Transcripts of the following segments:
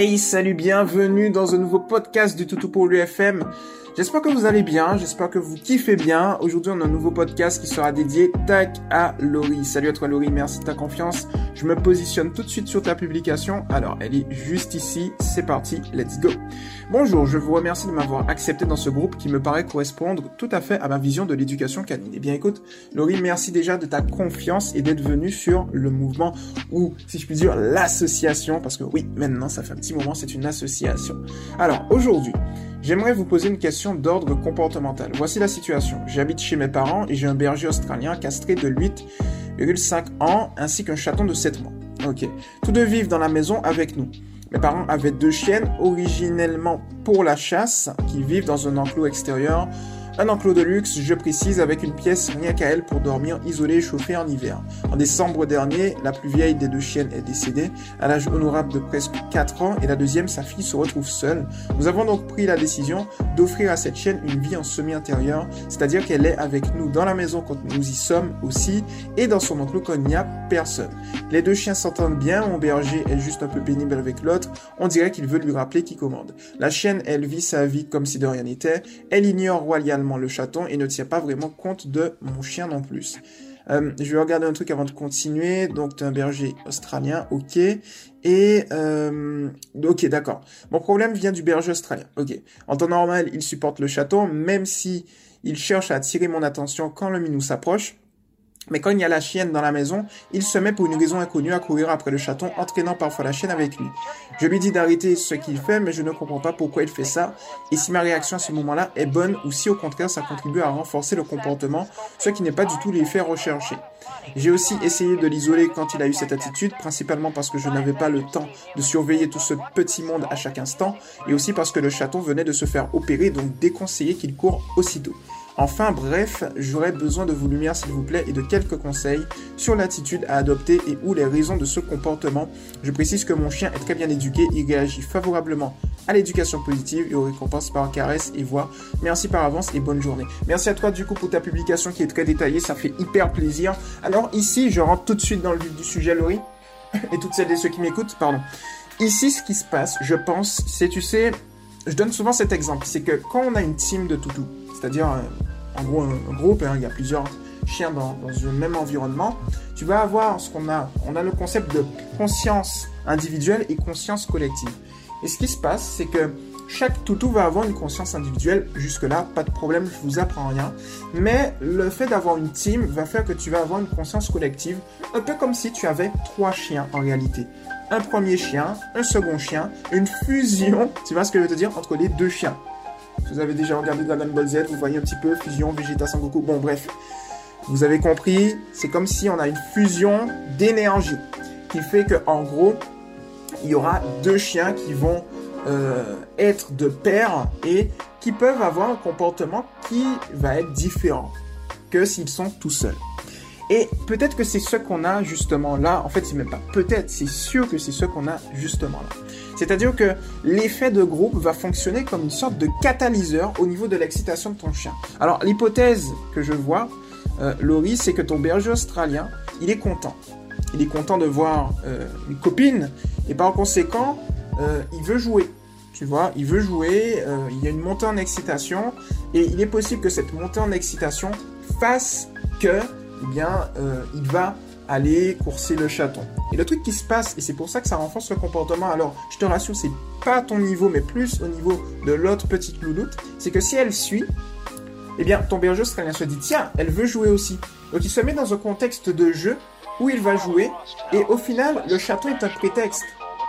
Hey, salut, bienvenue dans un nouveau podcast du Toutou pour l'UFM. J'espère que vous allez bien, j'espère que vous kiffez bien. Aujourd'hui, on a un nouveau podcast qui sera dédié tac à Laurie. Salut à toi Laurie, merci de ta confiance. Je me positionne tout de suite sur ta publication. Alors, elle est juste ici. C'est parti, let's go. Bonjour, je vous remercie de m'avoir accepté dans ce groupe qui me paraît correspondre tout à fait à ma vision de l'éducation canine. Eh bien écoute, Laurie, merci déjà de ta confiance et d'être venue sur le mouvement ou, si je puis dire, l'association, parce que oui, maintenant, ça fait un petit moment, c'est une association. Alors, aujourd'hui, J'aimerais vous poser une question d'ordre comportemental. Voici la situation. J'habite chez mes parents et j'ai un berger australien castré de 8,5 ans ainsi qu'un chaton de 7 mois. Ok. Tous deux vivent dans la maison avec nous. Mes parents avaient deux chiennes originellement pour la chasse qui vivent dans un enclos extérieur un enclos de luxe, je précise, avec une pièce rien qu'à elle pour dormir isolée et chauffée en hiver. En décembre dernier, la plus vieille des deux chiennes est décédée, à l'âge honorable de presque 4 ans, et la deuxième, sa fille, se retrouve seule. Nous avons donc pris la décision d'offrir à cette chienne une vie en semi-intérieur, c'est-à-dire qu'elle est avec nous dans la maison quand nous y sommes aussi, et dans son enclos quand il n'y a personne. Les deux chiens s'entendent bien, mon berger est juste un peu pénible avec l'autre, on dirait qu'il veut lui rappeler qui commande. La chienne, elle vit sa vie comme si de rien n'était, elle ignore royalement le chaton et ne tient pas vraiment compte de mon chien non plus. Euh, je vais regarder un truc avant de continuer. Donc, tu un berger australien, ok. Et, euh, ok, d'accord. Mon problème vient du berger australien, ok. En temps normal, il supporte le chaton, même si il cherche à attirer mon attention quand le minou s'approche. Mais quand il y a la chienne dans la maison, il se met pour une raison inconnue à courir après le chaton, entraînant parfois la chienne avec lui. Je lui dis d'arrêter ce qu'il fait, mais je ne comprends pas pourquoi il fait ça, et si ma réaction à ce moment-là est bonne, ou si au contraire ça contribue à renforcer le comportement, ce qui n'est pas du tout l'effet recherché. J'ai aussi essayé de l'isoler quand il a eu cette attitude, principalement parce que je n'avais pas le temps de surveiller tout ce petit monde à chaque instant, et aussi parce que le chaton venait de se faire opérer, donc déconseillé qu'il court aussitôt. Enfin bref, j'aurais besoin de vos lumières s'il vous plaît et de quelques conseils sur l'attitude à adopter et ou les raisons de ce comportement. Je précise que mon chien est très bien éduqué, il réagit favorablement à l'éducation positive et aux récompenses par caresse et voix. Merci par avance et bonne journée. Merci à toi du coup pour ta publication qui est très détaillée, ça fait hyper plaisir. Alors ici, je rentre tout de suite dans le vif du sujet Laurie et toutes celles et ceux qui m'écoutent, pardon. Ici, ce qui se passe, je pense, c'est, tu sais, je donne souvent cet exemple, c'est que quand on a une team de toutous, c'est-à-dire euh, en gros un, groupe, hein, il y a plusieurs chiens dans, dans un même environnement, tu vas avoir ce qu'on a, on a le concept de conscience individuelle et conscience collective. Et ce qui se passe, c'est que chaque toutou va avoir une conscience individuelle. Jusque-là, pas de problème, je vous apprends rien. Mais le fait d'avoir une team va faire que tu vas avoir une conscience collective, un peu comme si tu avais trois chiens en réalité. Un premier chien, un second chien, une fusion, tu vois ce que je veux te dire, entre les deux chiens. Si vous avez déjà regardé Dragon Ball Z, vous voyez un petit peu fusion Vegeta Sangoku. Bon, bref. Vous avez compris, c'est comme si on a une fusion d'énergie qui fait que en gros, il y aura deux chiens qui vont euh, être de pair et qui peuvent avoir un comportement qui va être différent que s'ils sont tout seuls. Et peut-être que c'est ce qu'on a justement là. En fait, c'est même pas peut-être, c'est sûr que c'est ce qu'on a justement là. C'est-à-dire que l'effet de groupe va fonctionner comme une sorte de catalyseur au niveau de l'excitation de ton chien. Alors, l'hypothèse que je vois, euh, Laurie, c'est que ton berger australien, il est content. Il est content de voir euh, une copine et par conséquent, euh, il veut jouer. Tu vois, il veut jouer, euh, il y a une montée en excitation et il est possible que cette montée en excitation fasse que, eh bien, euh, il va aller courser le chaton. Et le truc qui se passe, et c'est pour ça que ça renforce le comportement, alors je te rassure, c'est pas à ton niveau, mais plus au niveau de l'autre petite louloute, c'est que si elle suit, eh bien, ton berger australien se dit, tiens, elle veut jouer aussi. Donc il se met dans un contexte de jeu où il va jouer, et au final, le chaton est un prétexte.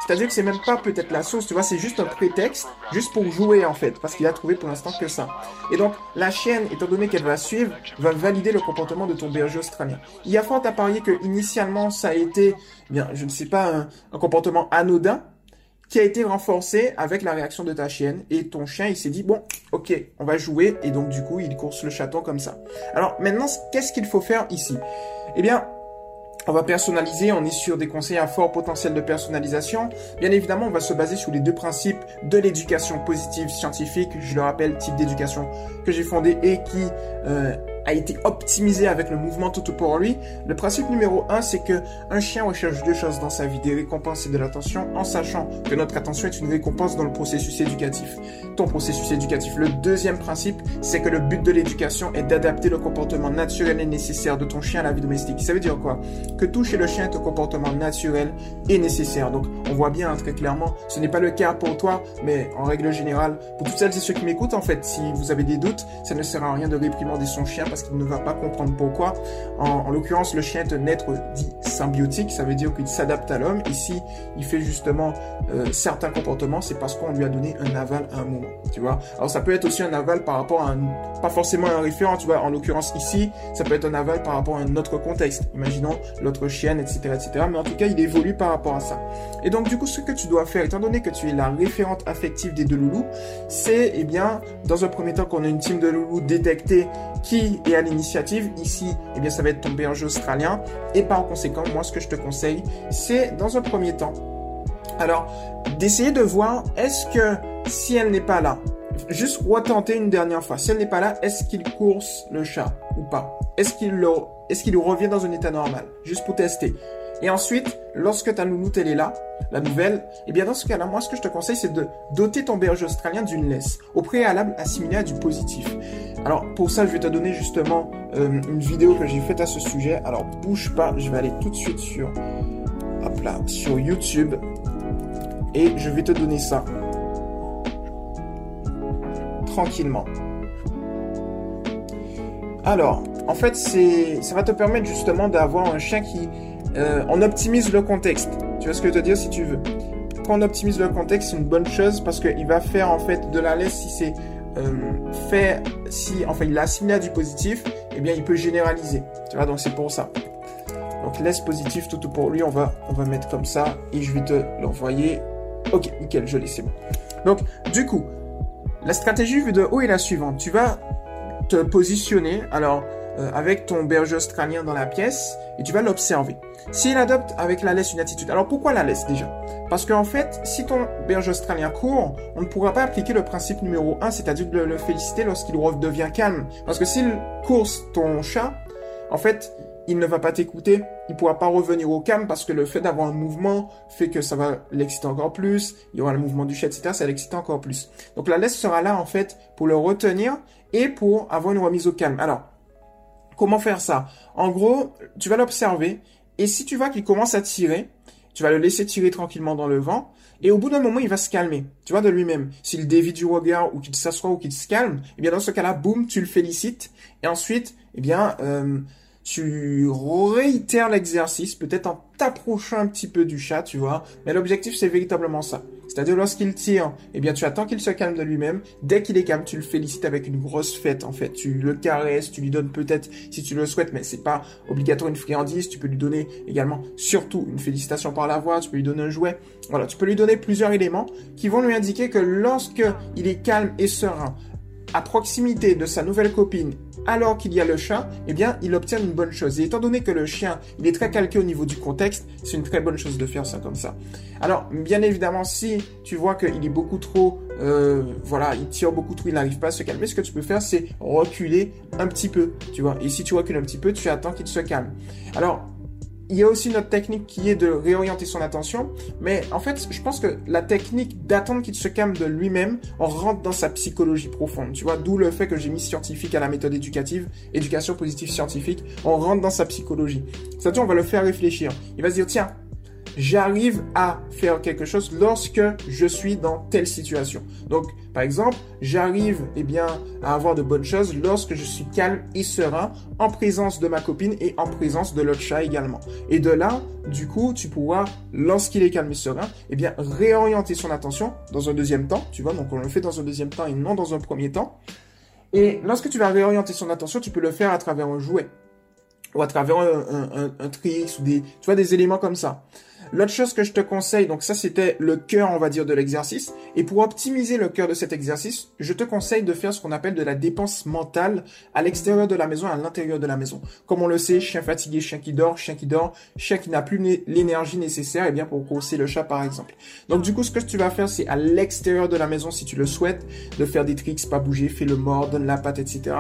C'est-à-dire que c'est même pas peut-être la source, tu vois, c'est juste un prétexte, juste pour jouer en fait, parce qu'il a trouvé pour l'instant que ça. Et donc, la chienne, étant donné qu'elle va suivre, va valider le comportement de ton berger australien. Il y a fort à parier que initialement ça a été, eh bien, je ne sais pas, un, un comportement anodin, qui a été renforcé avec la réaction de ta chienne et ton chien il s'est dit bon ok on va jouer et donc du coup il course le chaton comme ça. Alors maintenant qu'est-ce qu'il faut faire ici? Eh bien on va personnaliser, on est sur des conseils à fort potentiel de personnalisation. Bien évidemment, on va se baser sur les deux principes de l'éducation positive scientifique, je le rappelle, type d'éducation que j'ai fondé et qui euh, a été optimisé avec le mouvement tout pour lui. Le principe numéro un, c'est que un chien recherche deux choses dans sa vie, des récompenses et de l'attention, en sachant que notre attention est une récompense dans le processus éducatif. Ton processus éducatif. Le deuxième principe, c'est que le but de l'éducation est d'adapter le comportement naturel et nécessaire de ton chien à la vie domestique. Ça veut dire quoi? Que tout chez le chien est un comportement naturel et nécessaire. Donc, on voit bien hein, très clairement, ce n'est pas le cas pour toi, mais en règle générale, pour toutes celles et ceux qui m'écoutent, en fait, si vous avez des doutes, ça ne sert à rien de réprimander son chien parce qu'il ne va pas comprendre pourquoi. En, l'occurrence, le chien est un être dit symbiotique, ça veut dire qu'il s'adapte à l'homme. Ici, il fait justement euh, certains comportements, c'est parce qu'on lui a donné un aval à un moment, tu vois. Alors ça peut être aussi un aval par rapport à un, pas forcément un référent, tu vois. En l'occurrence ici, ça peut être un aval par rapport à un autre contexte. Imaginons l'autre chienne, etc., etc. Mais en tout cas, il évolue par rapport à ça. Et donc du coup, ce que tu dois faire, étant donné que tu es la référente affective des deux loulous, c'est eh bien dans un premier temps qu'on a une team de loulous détectée qui est à l'initiative. Ici, eh bien, ça va être ton berger australien. Et par conséquent, moi, ce que je te conseille, c'est dans un premier temps, alors, d'essayer de voir, est-ce que si elle n'est pas là, juste retenter une dernière fois, si elle n'est pas là, est-ce qu'il course le chat ou pas? Est-ce qu'il est-ce qu'il revient dans un état normal? Juste pour tester. Et ensuite, lorsque ta louloute elle est là, la nouvelle, eh bien dans ce cas-là, moi ce que je te conseille c'est de doter ton berger australien d'une laisse, au préalable assimilée à du positif. Alors pour ça, je vais te donner justement euh, une vidéo que j'ai faite à ce sujet. Alors bouge pas, je vais aller tout de suite sur, hop là, sur YouTube et je vais te donner ça tranquillement. Alors, en fait, c'est, ça va te permettre justement d'avoir un chien qui, euh, on optimise le contexte. Tu vois ce que je veux te dire si tu veux? Quand on optimise le contexte, c'est une bonne chose parce qu'il va faire en fait de la laisse si c'est euh, fait, si enfin il a assigné à du positif, eh bien il peut généraliser. Tu vois, donc c'est pour ça. Donc laisse positif tout, pour lui, on va, on va mettre comme ça et je vais te l'envoyer. Ok, nickel, joli, c'est bon. Donc du coup, la stratégie vue de haut est la suivante. Tu vas te positionner. Alors euh, avec ton berger australien dans la pièce et tu vas l'observer. S'il adopte avec la laisse une attitude, alors pourquoi la laisse déjà? Parce qu'en fait, si ton berger australien court, on ne pourra pas appliquer le principe numéro 1, c'est-à-dire de le féliciter lorsqu'il redevient calme. Parce que s'il course ton chat, en fait, il ne va pas t'écouter, il pourra pas revenir au calme parce que le fait d'avoir un mouvement fait que ça va l'exciter encore plus, il y aura le mouvement du chat, etc., ça l'excite encore plus. Donc la laisse sera là, en fait, pour le retenir et pour avoir une remise au calme. Alors, Comment faire ça En gros, tu vas l'observer et si tu vois qu'il commence à tirer, tu vas le laisser tirer tranquillement dans le vent et au bout d'un moment, il va se calmer, tu vois, de lui-même. S'il dévie du regard ou qu'il s'assoit ou qu'il se calme, eh bien dans ce cas-là, boum, tu le félicites et ensuite, eh bien, euh, tu réitères l'exercice, peut-être en t'approchant un petit peu du chat, tu vois. Mais l'objectif, c'est véritablement ça. C'est-à-dire, lorsqu'il tire, eh bien, tu attends qu'il se calme de lui-même. Dès qu'il est calme, tu le félicites avec une grosse fête, en fait. Tu le caresses, tu lui donnes peut-être, si tu le souhaites, mais c'est pas obligatoire une friandise. Tu peux lui donner également, surtout, une félicitation par la voix. Tu peux lui donner un jouet. Voilà, tu peux lui donner plusieurs éléments qui vont lui indiquer que lorsque il est calme et serein, à proximité de sa nouvelle copine alors qu'il y a le chat, eh bien, il obtient une bonne chose. Et étant donné que le chien, il est très calqué au niveau du contexte, c'est une très bonne chose de faire ça comme ça. Alors, bien évidemment, si tu vois qu'il est beaucoup trop, euh, voilà, il tire beaucoup trop, il n'arrive pas à se calmer, ce que tu peux faire, c'est reculer un petit peu, tu vois. Et si tu recules un petit peu, tu attends qu'il se calme. Alors, il y a aussi notre technique qui est de réorienter son attention, mais en fait, je pense que la technique d'attendre qu'il se calme de lui-même, on rentre dans sa psychologie profonde, tu vois, d'où le fait que j'ai mis scientifique à la méthode éducative, éducation positive scientifique, on rentre dans sa psychologie. On va le faire réfléchir. Il va se dire, tiens, j'arrive à faire quelque chose lorsque je suis dans telle situation. Donc, par exemple, j'arrive eh bien à avoir de bonnes choses lorsque je suis calme et serein en présence de ma copine et en présence de l'autre chat également. Et de là, du coup, tu pourras, lorsqu'il est calme et serein, eh bien réorienter son attention dans un deuxième temps. Tu vois, donc on le fait dans un deuxième temps et non dans un premier temps. Et lorsque tu vas réorienter son attention, tu peux le faire à travers un jouet ou à travers un, un, un, ou des, tu vois, des éléments comme ça. L'autre chose que je te conseille, donc ça c'était le cœur, on va dire, de l'exercice. Et pour optimiser le cœur de cet exercice, je te conseille de faire ce qu'on appelle de la dépense mentale à l'extérieur de la maison, à l'intérieur de la maison. Comme on le sait, chien fatigué, chien qui dort, chien qui dort, chien qui n'a plus l'énergie nécessaire, et eh bien pour grosser le chat par exemple. Donc du coup, ce que tu vas faire, c'est à l'extérieur de la maison, si tu le souhaites, de faire des tricks, pas bouger, fais le mort, donne la patte, etc.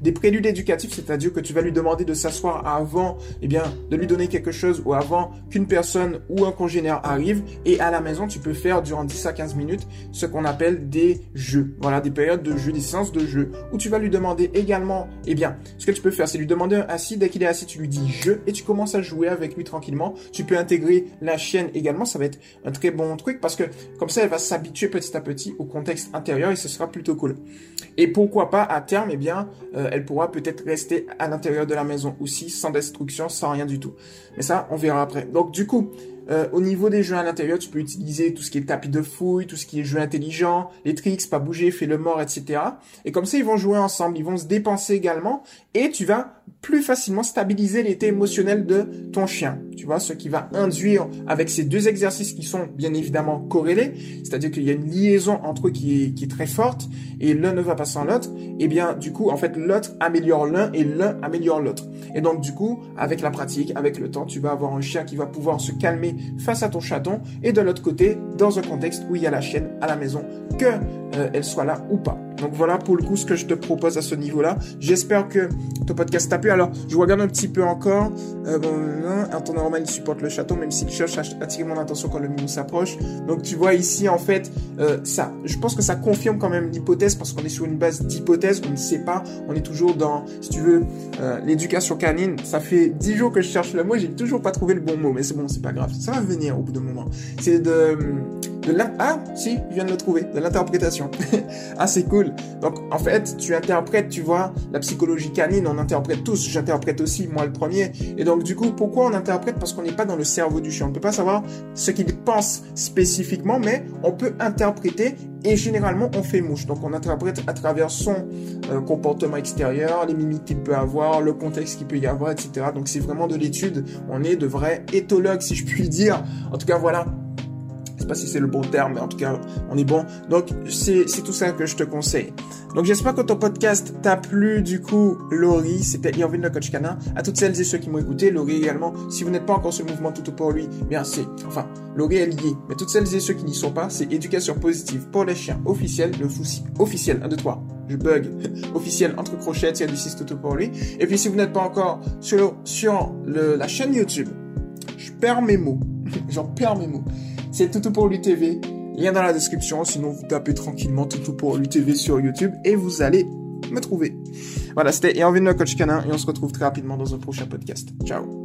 Des préludes éducatifs, c'est-à-dire que tu vas lui demander de s'asseoir avant, eh bien, de lui donner quelque chose ou avant qu'une personne ou un congénère arrive. Et à la maison, tu peux faire durant 10 à 15 minutes ce qu'on appelle des jeux. Voilà, des périodes de jeu, des séances de jeu où tu vas lui demander également, eh bien, ce que tu peux faire, c'est lui demander un assis. Dès qu'il est assis, tu lui dis jeu et tu commences à jouer avec lui tranquillement. Tu peux intégrer la chienne également. Ça va être un très bon truc parce que comme ça, elle va s'habituer petit à petit au contexte intérieur et ce sera plutôt cool. Et pourquoi pas à terme, eh bien, euh, elle pourra peut-être rester à l'intérieur de la maison aussi, sans destruction, sans rien du tout. Mais ça, on verra après. Donc du coup, euh, au niveau des jeux à l'intérieur, tu peux utiliser tout ce qui est tapis de fouille, tout ce qui est jeu intelligent, les tricks, pas bouger, fais le mort, etc. Et comme ça, ils vont jouer ensemble, ils vont se dépenser également, et tu vas plus facilement stabiliser l'état émotionnel de ton chien. Tu vois, ce qui va induire avec ces deux exercices qui sont bien évidemment corrélés, c'est-à-dire qu'il y a une liaison entre eux qui est, qui est très forte, et l'un ne va pas sans l'autre, et bien du coup, en fait, l'autre améliore l'un et l'un améliore l'autre. Et donc du coup, avec la pratique, avec le temps, tu vas avoir un chien qui va pouvoir se calmer face à ton chaton et de l'autre côté, dans un contexte où il y a la chienne à la maison, que euh, elle soit là ou pas. Donc voilà pour le coup ce que je te propose à ce niveau-là. J'espère que ton podcast t'a plu. Alors je regarde un petit peu encore. Euh, bon, temps normal il supporte le château même s'il cherche à attirer mon attention quand le minou s'approche. Donc tu vois ici en fait euh, ça. Je pense que ça confirme quand même l'hypothèse parce qu'on est sur une base d'hypothèse. On ne sait pas. On est toujours dans, si tu veux, euh, l'éducation canine. Ça fait dix jours que je cherche le mot. J'ai toujours pas trouvé le bon mot, mais c'est bon, c'est pas grave. Va venir au bout d'un moment. C'est de de ah si je viens de le trouver de l'interprétation. Ah c'est cool. Donc en fait tu interprètes tu vois la psychologie canine on interprète tous j'interprète aussi moi le premier. Et donc du coup pourquoi on interprète? Parce qu'on n'est pas dans le cerveau du chien. On ne peut pas savoir ce qu'il pense spécifiquement mais on peut interpréter et généralement on fait mouche. Donc on interprète à travers son euh, comportement extérieur les mimiques qu'il peut avoir le contexte qu'il peut y avoir etc donc c'est vraiment de l'étude. On est de vrais éthologues si je puis dire. En tout cas voilà je sais pas si c'est le bon terme, mais en tout cas, on est bon. Donc, c'est tout ça que je te conseille. Donc, j'espère que ton podcast t'a plu. Du coup, Laurie, c'était Irvin le coach canin. À toutes celles et ceux qui m'ont écouté, Laurie également. Si vous n'êtes pas encore sur le mouvement Tout pour lui, bien c'est, enfin, Laurie est liée. Mais toutes celles et ceux qui n'y sont pas, c'est éducation positive pour les chiens officiel, le souci officiel, 1, 2, 3 je bug, officiel entre crochets, il y a du 6 tout pour lui. Et puis si vous n'êtes pas encore sur, sur la chaîne YouTube, je perds mes mots. J'en perds mes mots. C'est Toutou pour lui TV. Lien dans la description. Sinon, vous tapez tranquillement Toutou pour lui TV sur YouTube et vous allez me trouver. Voilà, c'était Erwin le coach canin et on se retrouve très rapidement dans un prochain podcast. Ciao.